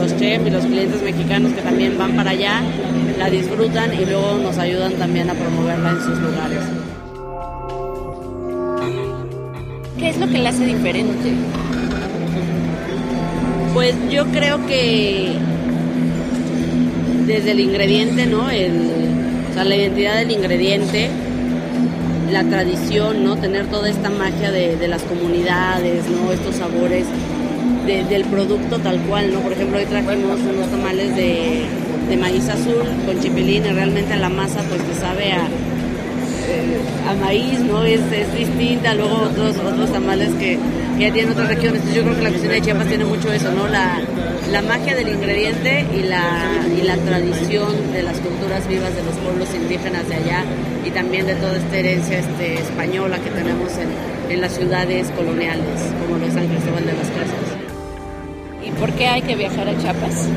los chefs y los clientes mexicanos que también van para allá, la disfrutan y luego nos ayudan también a promoverla en sus lugares. ¿Qué es lo que la hace diferente? Pues yo creo que desde el ingrediente, ¿no? El, o sea, la identidad del ingrediente, la tradición, ¿no? Tener toda esta magia de, de las comunidades, ¿no? Estos sabores de- del producto tal cual, ¿no? Por ejemplo, hoy trajimos unos tamales de, maíz azul con chipilín y realmente la masa pues te sabe a, eh, a maíz, ¿no? Es, es distinta, luego otros, otros tamales que, que ya tienen otras regiones. Yo creo que la cocina de Chiapas tiene mucho eso, ¿no? La, la magia del ingrediente y la, y la tradición de las culturas vivas de los pueblos indígenas de allá y también de toda esta herencia este, española que tenemos en, en las ciudades coloniales, como lo es San Cristóbal de las Casas. ¿Y por qué hay que viajar a Chiapas?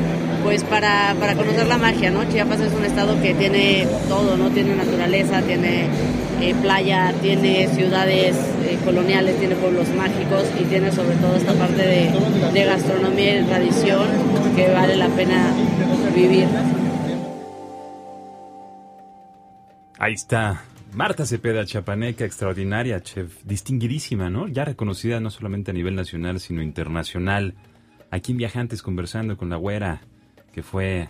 Pues para, para conocer la magia, ¿no? Chiapas es un estado que tiene todo, ¿no? Tiene naturaleza, tiene eh, playa, tiene ciudades eh, coloniales, tiene pueblos mágicos y tiene sobre todo esta parte de, de gastronomía y tradición que vale la pena vivir. Ahí está. Marta Cepeda, chapaneca, extraordinaria, chef, distinguidísima, ¿no? Ya reconocida no solamente a nivel nacional, sino internacional. Aquí en Viajantes conversando con la güera, que fue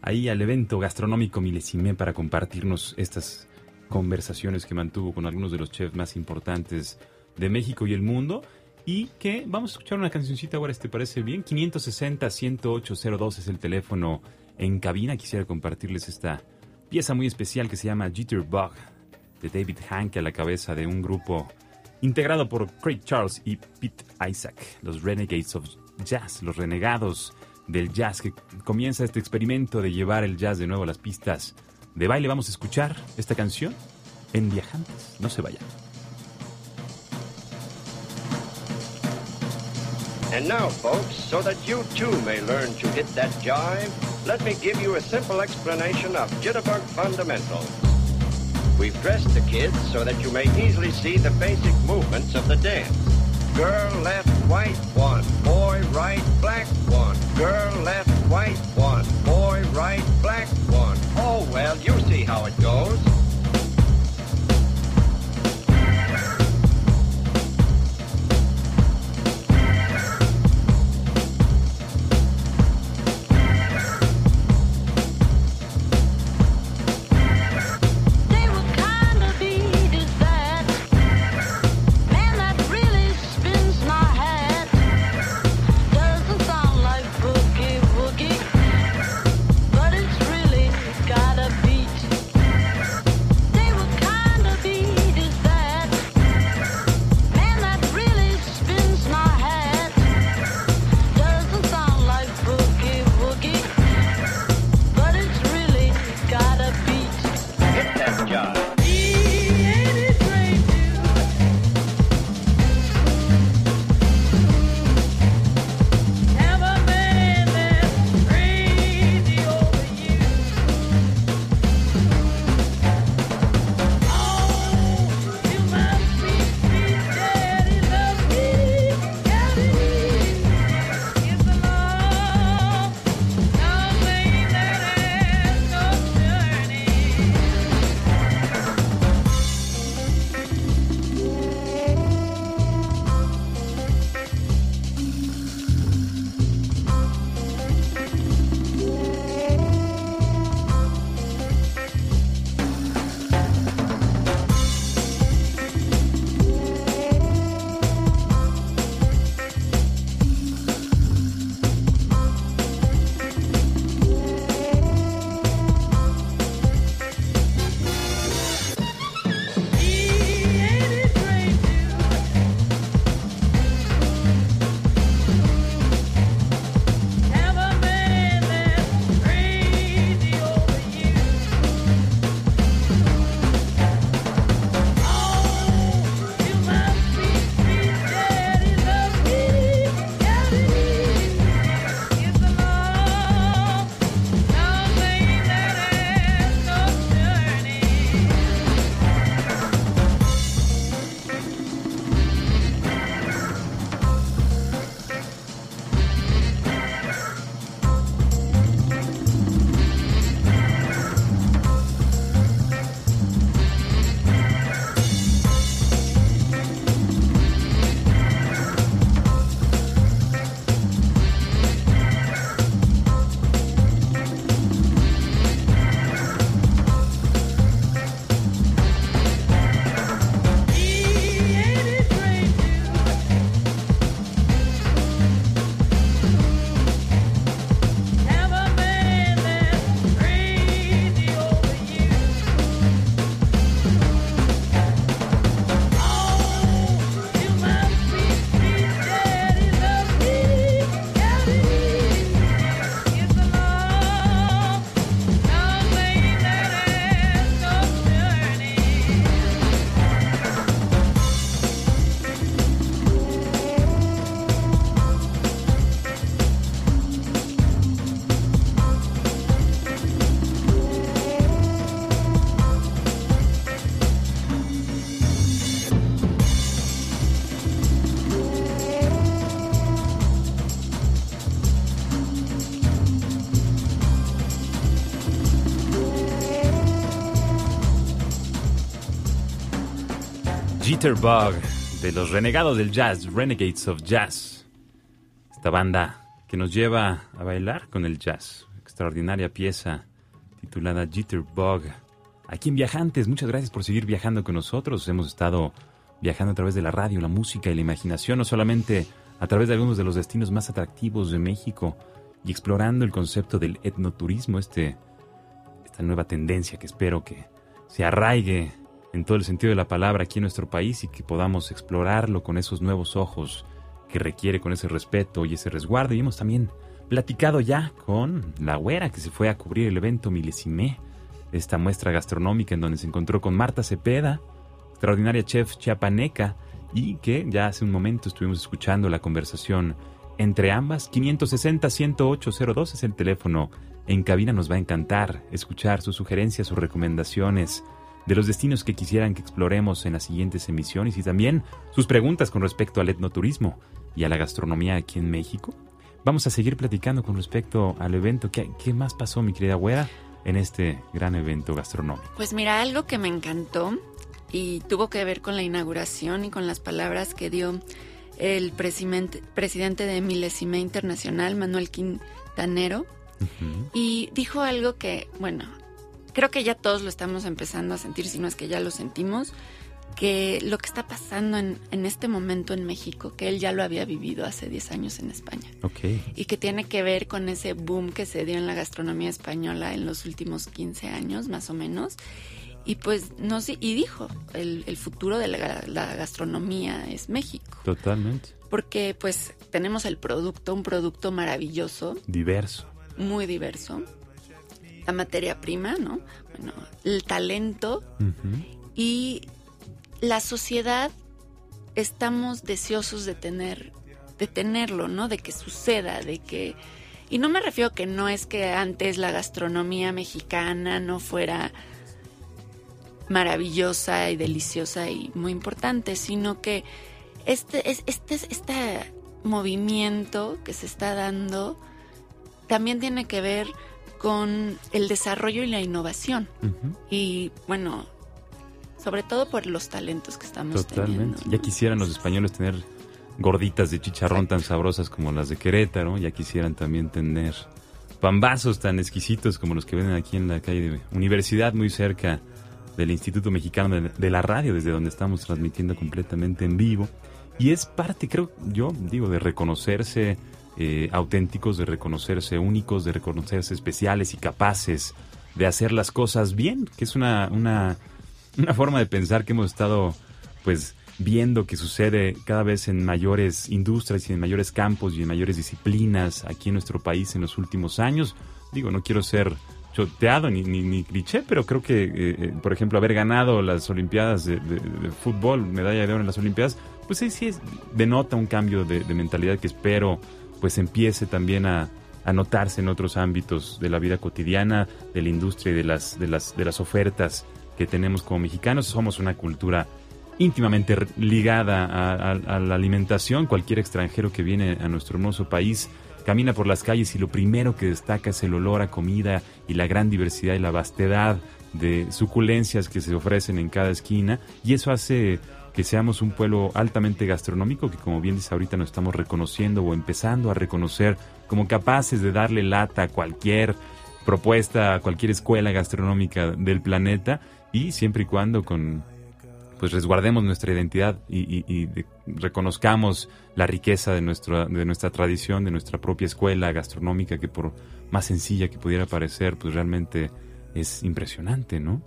ahí al evento gastronómico Milesimé para compartirnos estas conversaciones que mantuvo con algunos de los chefs más importantes de México y el mundo. Y que vamos a escuchar una cancioncita ahora, ¿te parece bien? 560-10802 es el teléfono en cabina. Quisiera compartirles esta pieza muy especial que se llama Jitterbug de David Hanke a la cabeza de un grupo integrado por Craig Charles y Pete Isaac, los Renegades of Jazz, los renegados del jazz que comienza este experimento de llevar el jazz de nuevo a las pistas de baile. Vamos a escuchar esta canción en Viajantes. No se vayan. And now, folks, so that you too may learn to hit that jive, let me give you a simple explanation of Jitterbug fundamentals. We've dressed the kids so that you may easily see the basic movements of the dance. Girl left, white one. Right, black one. Girl left, white one. Boy right, black one. Oh, well, you see how it goes. Jitterbug de los renegados del jazz, Renegades of Jazz. Esta banda que nos lleva a bailar con el jazz. Extraordinaria pieza titulada Jitterbug. Aquí en Viajantes, muchas gracias por seguir viajando con nosotros. Hemos estado viajando a través de la radio, la música y la imaginación, no solamente a través de algunos de los destinos más atractivos de México y explorando el concepto del etnoturismo, este, esta nueva tendencia que espero que se arraigue en todo el sentido de la palabra aquí en nuestro país y que podamos explorarlo con esos nuevos ojos que requiere con ese respeto y ese resguardo. Y hemos también platicado ya con la güera que se fue a cubrir el evento Milesimé, esta muestra gastronómica en donde se encontró con Marta Cepeda, extraordinaria chef chiapaneca, y que ya hace un momento estuvimos escuchando la conversación entre ambas. 560-10802 es el teléfono. En cabina nos va a encantar escuchar sus sugerencias, sus recomendaciones de los destinos que quisieran que exploremos en las siguientes emisiones y también sus preguntas con respecto al etnoturismo y a la gastronomía aquí en México. Vamos a seguir platicando con respecto al evento. ¿Qué, qué más pasó, mi querida güera, en este gran evento gastronómico? Pues mira, algo que me encantó y tuvo que ver con la inauguración y con las palabras que dio el presidente, presidente de Milesime Internacional, Manuel Quintanero, y dijo algo que, bueno, creo que ya todos lo estamos empezando a sentir, si no es que ya lo sentimos, que lo que está pasando en, en este momento en México, que él ya lo había vivido hace 10 años en España Ok. y que tiene que ver con ese boom que se dio en la gastronomía española en los últimos 15 años, más o menos. Y pues, no sé, y dijo, el, el futuro de la, la gastronomía es México, Totalmente. porque pues tenemos el producto, un producto maravilloso, Diverso. muy diverso, la materia prima, ¿no? Bueno, el talento y la sociedad estamos deseosos de tener de tenerlo, ¿no? De que suceda, de que y no me refiero que no es que antes la gastronomía mexicana no fuera maravillosa y deliciosa y muy importante, sino que este es este este movimiento que se está dando también tiene que ver con el desarrollo y la innovación y bueno, sobre todo por los talentos que estamos Totalmente. teniendo. ¿no? Ya quisieran los españoles tener gorditas de chicharrón tan sabrosas como las de Querétaro. Ya quisieran también tener pambazos tan exquisitos como los que venden aquí en la calle de Universidad, muy cerca del Instituto Mexicano de, de la Radio, desde donde estamos transmitiendo completamente en vivo. Y es parte, creo yo, digo, de reconocerse eh, auténticos, de reconocerse únicos, de reconocerse especiales y capaces de hacer las cosas bien, que es una, una, una forma de pensar que hemos estado pues viendo que sucede cada vez en mayores industrias y en mayores campos y en mayores disciplinas aquí en nuestro país en los últimos años. Digo, no quiero ser choteado ni, ni, cliché, pero creo que, eh, eh, por ejemplo, haber ganado las Olimpiadas de, fútbol, medalla de oro en las Olimpiadas, pues sí, sí denota un cambio de mentalidad que espero pues empiece también a, a notarse en otros ámbitos de la vida cotidiana, de la industria y de las, de las, de las ofertas que tenemos como mexicanos. Somos una cultura íntimamente ligada a la alimentación. Cualquier extranjero que viene a nuestro hermoso país camina por las calles y lo primero que destaca es el olor a comida y la gran diversidad y la vastedad de suculencias que se ofrecen en cada esquina. Y eso hace que seamos un pueblo altamente gastronómico que como bien dice ahorita nos estamos reconociendo o empezando a reconocer como capaces de darle lata a cualquier propuesta, a cualquier escuela gastronómica del planeta y siempre y cuando con pues resguardemos nuestra identidad y, reconozcamos la riqueza de nuestra, de nuestra tradición, de nuestra propia escuela gastronómica, que por más sencilla que pudiera parecer, pues realmente es impresionante, ¿no?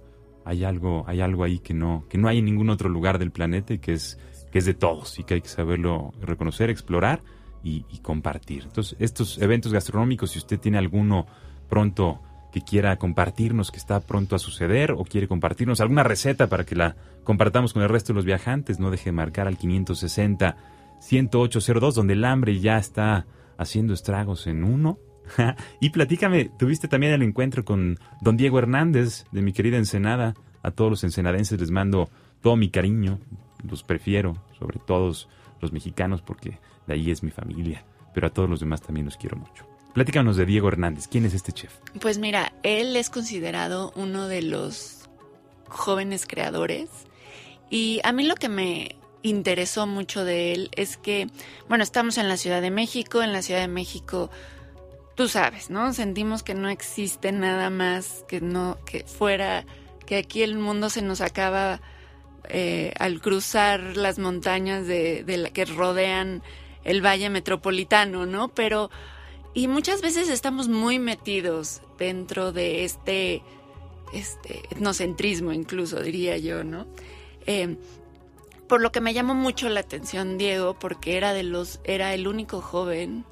Hay algo, hay algo ahí que no, que no hay en ningún otro lugar del planeta y que es, que es de todos y que hay que saberlo reconocer, explorar y, y compartir. Entonces, estos eventos gastronómicos, si usted tiene alguno pronto que quiera compartirnos, que está pronto a suceder, o quiere compartirnos alguna receta para que la compartamos con el resto de los viajantes, no deje de marcar al 560 10802, donde el hambre ya está haciendo estragos en uno. y platícame, tuviste también el encuentro con don Diego Hernández, de mi querida Ensenada. A todos los ensenadenses les mando todo mi cariño, los prefiero, sobre todos los mexicanos, porque de ahí es mi familia, pero a todos los demás también los quiero mucho. Platícanos de Diego Hernández, ¿quién es este chef? Pues mira, él es considerado uno de los jóvenes creadores Y a mí lo que me interesó mucho de él es que, bueno, estamos en la Ciudad de México, en la Ciudad de México, tú sabes, ¿no? Sentimos que no existe nada más que no, que fuera, que aquí el mundo se nos acaba eh, al cruzar las montañas de, de la que rodean el valle metropolitano, ¿no? Pero, y muchas veces estamos muy metidos dentro de este, este etnocentrismo incluso, diría yo, ¿no? Eh, por lo que me llamó mucho la atención Diego, porque era de los, era el único joven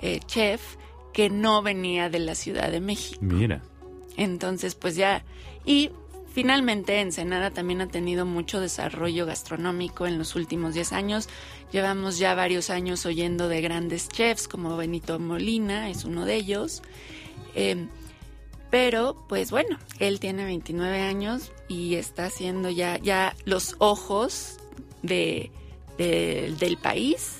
eh, chef que no venía de la Ciudad de México. Mira. Entonces, pues ya. Y finalmente Ensenada también ha tenido mucho desarrollo gastronómico en los últimos 10 años. Llevamos ya varios años oyendo de grandes chefs como Benito Molina, es uno de ellos. Eh, pero, pues bueno, él tiene 29 años y está haciendo ya, ya los ojos de, de- del país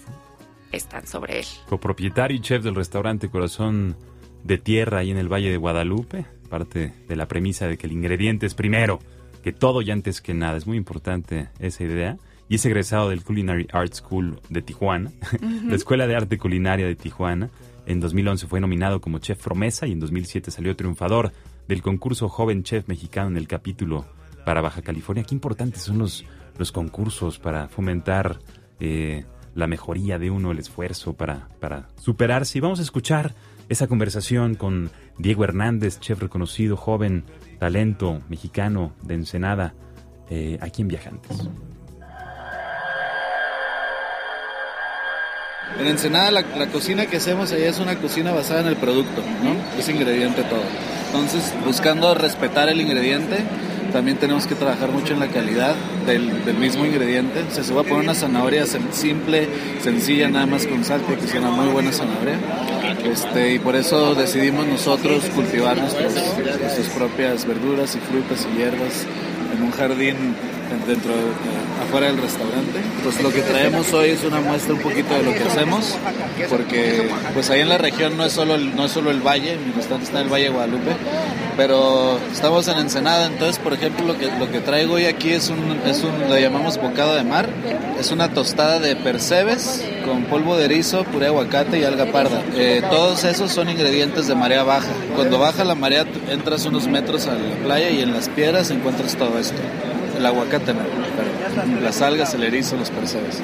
están sobre él. Copropietario y chef del restaurante Corazón de Tierra ahí en el Valle de Guadalupe. Parte de la premisa de que el ingrediente es primero, que todo y antes que nada. Es muy importante esa idea. Y es egresado del Culinary Art School de Tijuana, la Escuela de Arte Culinaria de Tijuana. En 2011 fue nominado como chef promesa y en 2007 salió triunfador del concurso Joven Chef Mexicano en el capítulo para Baja California. Qué importantes son los, los concursos para fomentar eh, la mejoría de uno, el esfuerzo para, para superarse. Y vamos a escuchar esa conversación con Diego Hernández, chef reconocido, joven, talento mexicano de Ensenada, eh, aquí en Viajantes. En Ensenada la, la cocina que hacemos allá es una cocina basada en el producto, ¿no? Es ingrediente todo. Entonces, buscando respetar el ingrediente, también tenemos que trabajar mucho en la calidad del, del mismo ingrediente. O sea, se va a poner una zanahoria simple, sencilla, nada más con sal, porque es una muy buena zanahoria. Este, y por eso decidimos nosotros cultivar nuestras propias verduras y frutas y hierbas en un jardín dentro de- afuera del restaurante. Pues lo que traemos hoy es una muestra un poquito de lo que hacemos, porque pues ahí en la región no es solo el, no es solo el valle, mi restaurante está en el Valle de Guadalupe, pero estamos en Ensenada, entonces por ejemplo lo que, lo que traigo hoy aquí es un, es un, lo llamamos bocado de mar, es una tostada de percebes con polvo de erizo, puré de aguacate y alga parda. Eh, todos esos son ingredientes de marea baja. Cuando baja la marea entras unos metros a la playa y en las piedras encuentras todo esto. El aguacate no, las algas, el erizo, los percebes.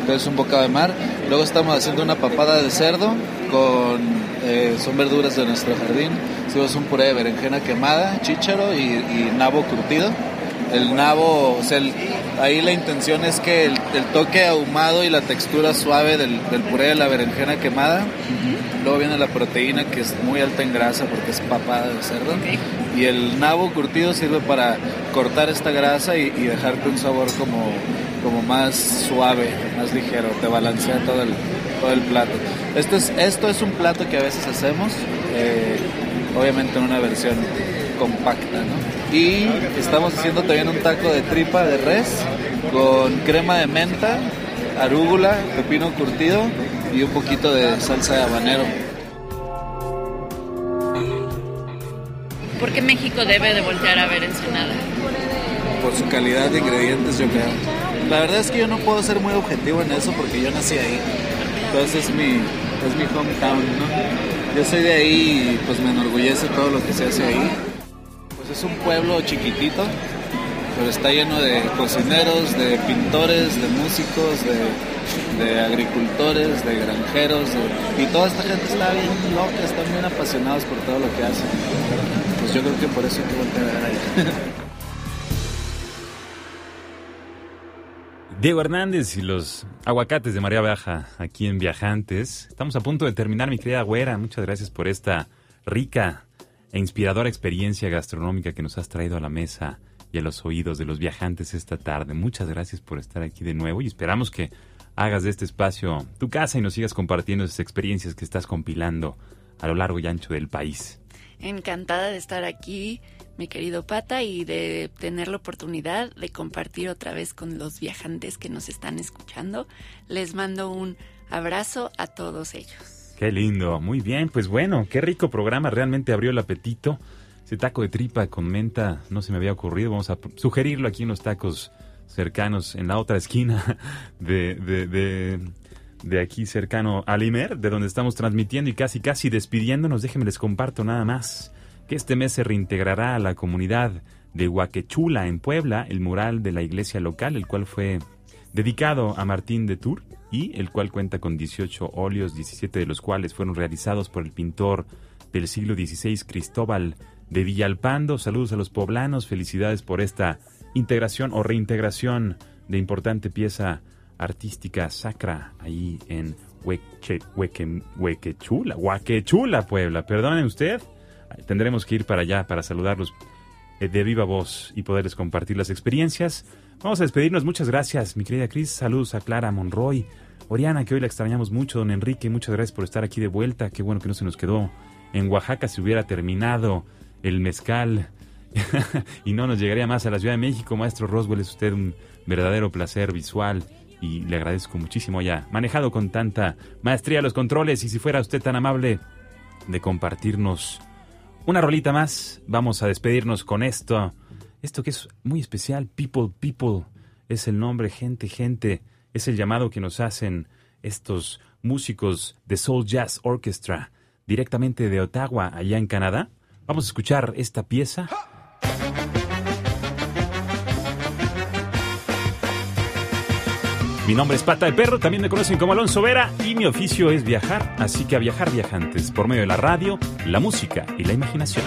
Entonces un bocado de mar. Luego estamos haciendo una papada de cerdo con eh, son verduras de nuestro jardín. Hicimos un puré de berenjena quemada, chícharo y, y nabo curtido. El nabo, o sea, el- ahí la intención es que el, el toque ahumado y la textura suave del, del puré de la berenjena quemada. Luego viene la proteína que es muy alta en grasa porque es papada de cerdo. Y el nabo curtido sirve para cortar esta grasa y, y dejarte un sabor como, como más suave, más ligero. Te balancea todo el, todo el plato. Este es, esto es un plato que a veces hacemos, eh, obviamente en una versión compacta. Y estamos haciendo también un taco de tripa de res con crema de menta, arúgula, pepino curtido y un poquito de salsa de habanero. ¿Por qué México debe de voltear a ver Ensenada? por su calidad de ingredientes, yo creo. La verdad es que yo no puedo ser muy objetivo en eso porque yo nací ahí. Entonces es mi, es mi hometown, ¿no? Yo soy de ahí y pues me enorgullece todo lo que se hace ahí. Pues es un pueblo chiquitito, pero está lleno de cocineros, de pintores, de músicos, de, agricultores, de granjeros. y toda esta gente está bien loca, están bien apasionados por todo lo que hacen. Pues yo creo que por eso hay que voltear a ver allá. Diego Hernández y los aguacates de María Baja aquí en Viajantes. Estamos a punto de terminar, mi querida Güera. Muchas gracias por esta rica e inspiradora experiencia gastronómica que nos has traído a la mesa y a los oídos de los viajantes esta tarde. Muchas gracias por estar aquí de nuevo y esperamos que hagas de este espacio tu casa y nos sigas compartiendo esas experiencias que estás compilando a lo largo y ancho del país. Encantada de estar aquí, mi querido Pata, y de tener la oportunidad de compartir otra vez con los viajantes que nos están escuchando. Les mando un abrazo a todos ellos. Qué lindo, muy bien, pues bueno, qué rico programa, realmente abrió el apetito. Ese taco de tripa con menta no se me había ocurrido, vamos a sugerirlo aquí en los tacos cercanos en la otra esquina de, de, de, de aquí cercano a Limer, de donde estamos transmitiendo y casi casi despidiéndonos. Déjenme les comparto nada más que este mes se reintegrará a la comunidad de Huaquechula en Puebla el mural de la iglesia local, el cual fue dedicado a Martín de Tour y el cual cuenta con 18 óleos, 17 de los cuales fueron realizados por el pintor del siglo XVI Cristóbal de Villalpando. Saludos a los poblanos, felicidades por esta integración o reintegración de importante pieza artística sacra ahí en Hueche, Hueque- Huequechula, Huaquechula, Puebla. Perdone usted, tendremos que ir para allá para saludarlos eh, de viva voz y poderles compartir las experiencias. Vamos a despedirnos. Muchas gracias, mi querida Cris. Saludos a Clara Monroy. Oriana, que hoy la extrañamos mucho. Don Enrique, muchas gracias por estar aquí de vuelta. Qué bueno que no se nos quedó. En Oaxaca se hubiera terminado el mezcal y no nos llegaría más a la Ciudad de México. Maestro Roswell, es usted un verdadero placer visual y le agradezco muchísimo ya manejado con tanta maestría los controles y si fuera usted tan amable de compartirnos una rolita más, vamos a despedirnos con esto. Esto que es muy especial, People, People, es el nombre, gente, gente, es el llamado que nos hacen estos músicos de Soul Jazz Orchestra, directamente de Ottawa, allá en Canadá. Vamos a escuchar esta pieza. Mi nombre es Pata de Perro, también me conocen como Alonso Vera y mi oficio es viajar, así que a viajar viajantes por medio de la radio, la música y la imaginación.